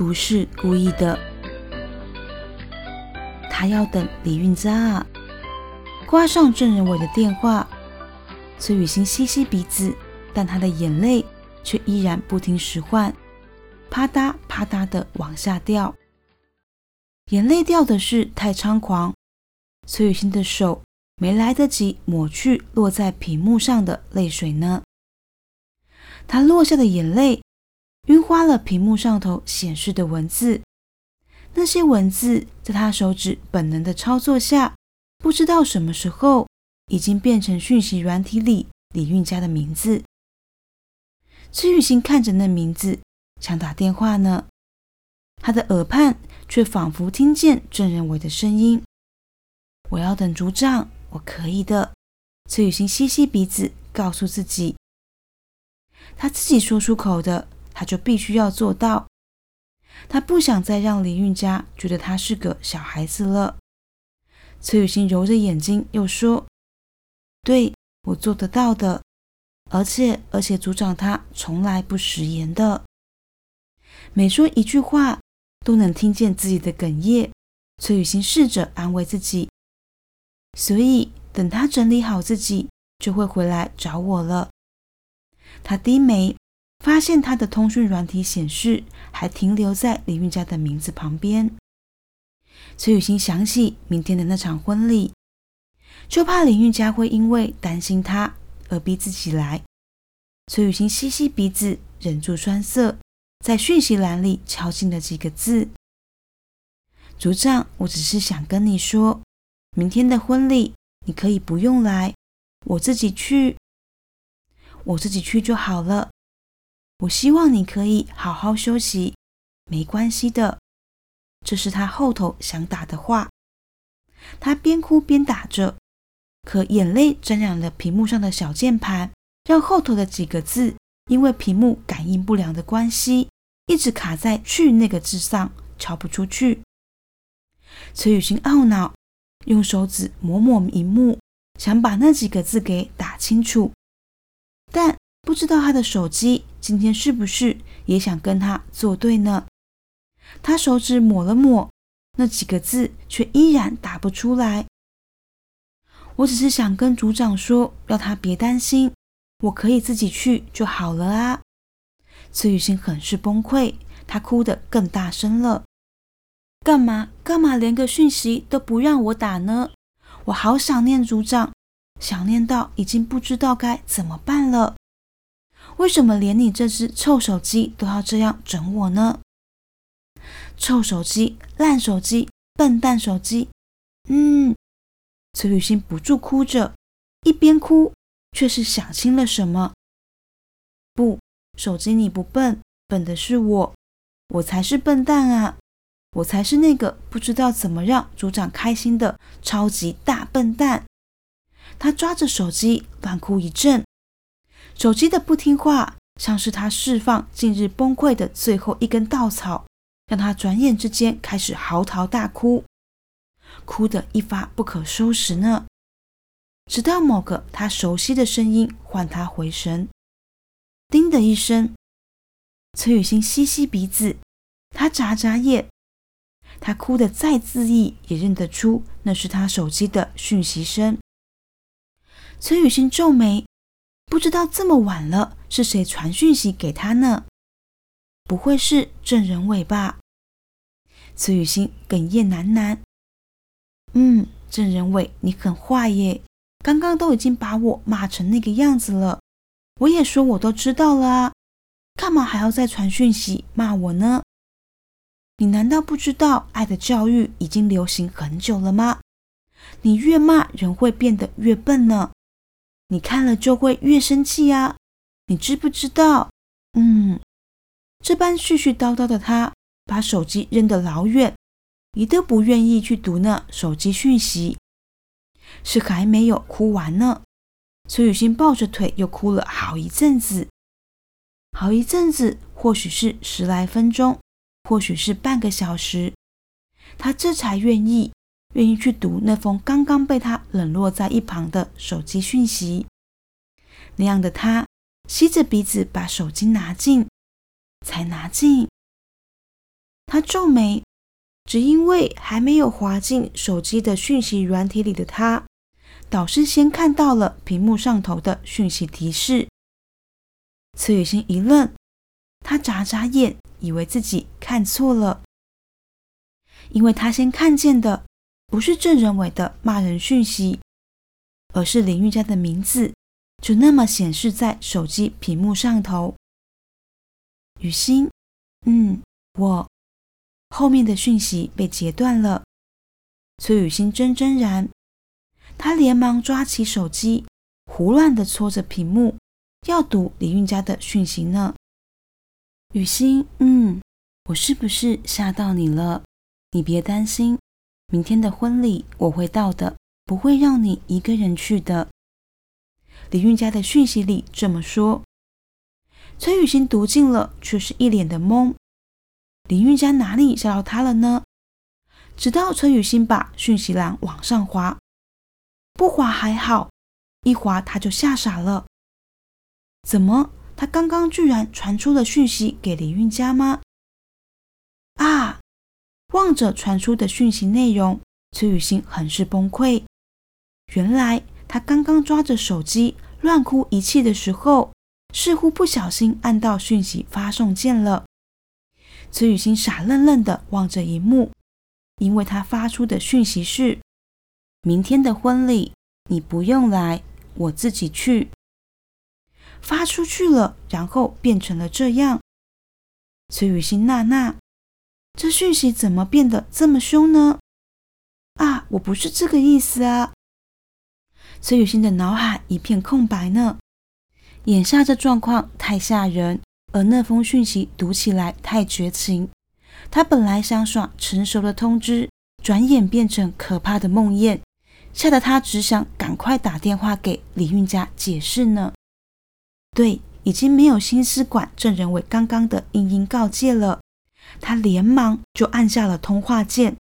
不是故意的。他要等李运佳啊！挂上郑仁伟的电话，崔雨欣吸吸鼻子。但他的眼泪却依然不听使唤，啪嗒啪嗒的往下掉。眼泪掉的是太猖狂，崔雨欣的手没来得及抹去落在屏幕上的泪水呢。他落下的眼泪晕花了屏幕上头显示的文字，那些文字在他手指本能的操作下，不知道什么时候已经变成讯息软体里李运家的名字。崔雨欣看着那名字，想打电话呢，他的耳畔却仿佛听见郑仁伟的声音：“我要等组长，我可以的。”崔雨欣吸吸鼻子，告诉自己：“他自己说出口的，他就必须要做到。他不想再让李运家觉得他是个小孩子了。”崔雨欣揉着眼睛，又说：“对我做得到的。”而且，而且，组长他从来不食言的，每说一句话都能听见自己的哽咽。崔雨欣试着安慰自己，所以等他整理好自己，就会回来找我了。他低眉，发现他的通讯软体显示还停留在李运家的名字旁边。崔雨欣想起明天的那场婚礼，就怕李运家会因为担心他。而逼自己来，崔雨欣吸吸鼻子，忍住酸涩，在讯息栏里敲进了几个字：“组长，我只是想跟你说，明天的婚礼你可以不用来，我自己去，我自己去就好了。我希望你可以好好休息，没关系的。”这是他后头想打的话，他边哭边打着。可眼泪沾染了屏幕上的小键盘，让后头的几个字因为屏幕感应不良的关系，一直卡在“去”那个字上，敲不出去。崔雨欣懊恼，用手指抹抹荧幕，想把那几个字给打清楚，但不知道他的手机今天是不是也想跟他作对呢？他手指抹了抹，那几个字却依然打不出来。我只是想跟组长说，要他别担心，我可以自己去就好了啊！崔雨欣很是崩溃，她哭得更大声了。干嘛干嘛，连个讯息都不让我打呢？我好想念组长，想念到已经不知道该怎么办了。为什么连你这只臭手机都要这样整我呢？臭手机、烂手机、笨蛋手机，嗯。崔雨欣不住哭着，一边哭却是想清了什么。不，手机你不笨，笨的是我，我才是笨蛋啊！我才是那个不知道怎么让组长开心的超级大笨蛋。他抓着手机乱哭一阵，手机的不听话像是他释放近日崩溃的最后一根稻草，让他转眼之间开始嚎啕大哭。哭得一发不可收拾呢，直到某个他熟悉的声音唤他回神。叮的一声，崔雨欣吸吸鼻子，他眨眨眼，他哭得再恣意，也认得出那是他手机的讯息声。崔雨欣皱眉，不知道这么晚了是谁传讯息给他呢？不会是郑仁伟吧？慈雨欣哽咽喃喃。嗯，郑仁伟，你很坏耶！刚刚都已经把我骂成那个样子了，我也说我都知道了啊，干嘛还要再传讯息骂我呢？你难道不知道爱的教育已经流行很久了吗？你越骂人会变得越笨呢，你看了就会越生气啊！你知不知道？嗯，这般絮絮叨叨的他，把手机扔得老远，一都不愿意去读那手机讯息。是还没有哭完呢，崔雨欣抱着腿又哭了好一阵子，好一阵子，或许是十来分钟，或许是半个小时，他这才愿意愿意去读那封刚刚被他冷落在一旁的手机讯息。那样的他，吸着鼻子把手机拿进，才拿进。他皱眉，只因为还没有滑进手机的讯息软体里的他。导师先看到了屏幕上头的讯息提示，崔雨欣一愣，他眨眨眼，以为自己看错了，因为他先看见的不是郑仁伟的骂人讯息，而是林玉佳的名字，就那么显示在手机屏幕上头。雨欣，嗯，我后面的讯息被截断了。崔雨欣怔怔然。他连忙抓起手机，胡乱的搓着屏幕，要读李运家的讯息呢。雨欣，嗯，我是不是吓到你了？你别担心，明天的婚礼我会到的，不会让你一个人去的。李运家的讯息里这么说。崔雨欣读尽了，却是一脸的懵。李运家哪里吓到他了呢？直到崔雨欣把讯息栏往上滑。不滑还好，一滑他就吓傻了。怎么，他刚刚居然传出了讯息给李运家吗？望着传出的讯息内容，崔雨欣很是崩溃。原来他刚刚抓着手机乱哭一气的时候，似乎不小心按到讯息发送键了。崔雨欣傻愣愣的望着荧幕，因为他发出的讯息是。明天的婚礼，你不用来，我自己去。发出去了，然后变成了这样。崔雨欣娜娜，这讯息怎么变得这么凶呢？啊，我不是这个意思啊！崔雨欣的脑海一片空白呢。眼下这状况太吓人，而那封讯息读起来太绝情。他本来想耍成熟的通知，转眼变成可怕的梦魇。吓得他只想赶快打电话给李运家解释呢。对，已经没有心思管郑仁伟刚刚的殷殷告诫了。他连忙就按下了通话键，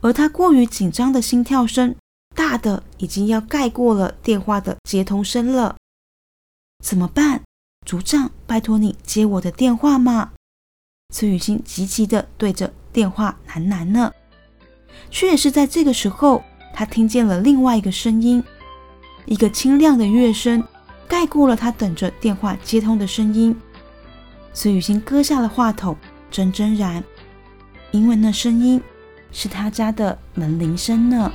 而他过于紧张的心跳声大的已经要盖过了电话的接通声了。怎么办？组长，拜托你接我的电话嘛！崔雨欣急急的对着电话喃喃呢。却也是在这个时候。他听见了另外一个声音，一个清亮的乐声，盖过了他等着电话接通的声音。崔雨欣割下了话筒，真真然，因为那声音是他家的门铃声呢。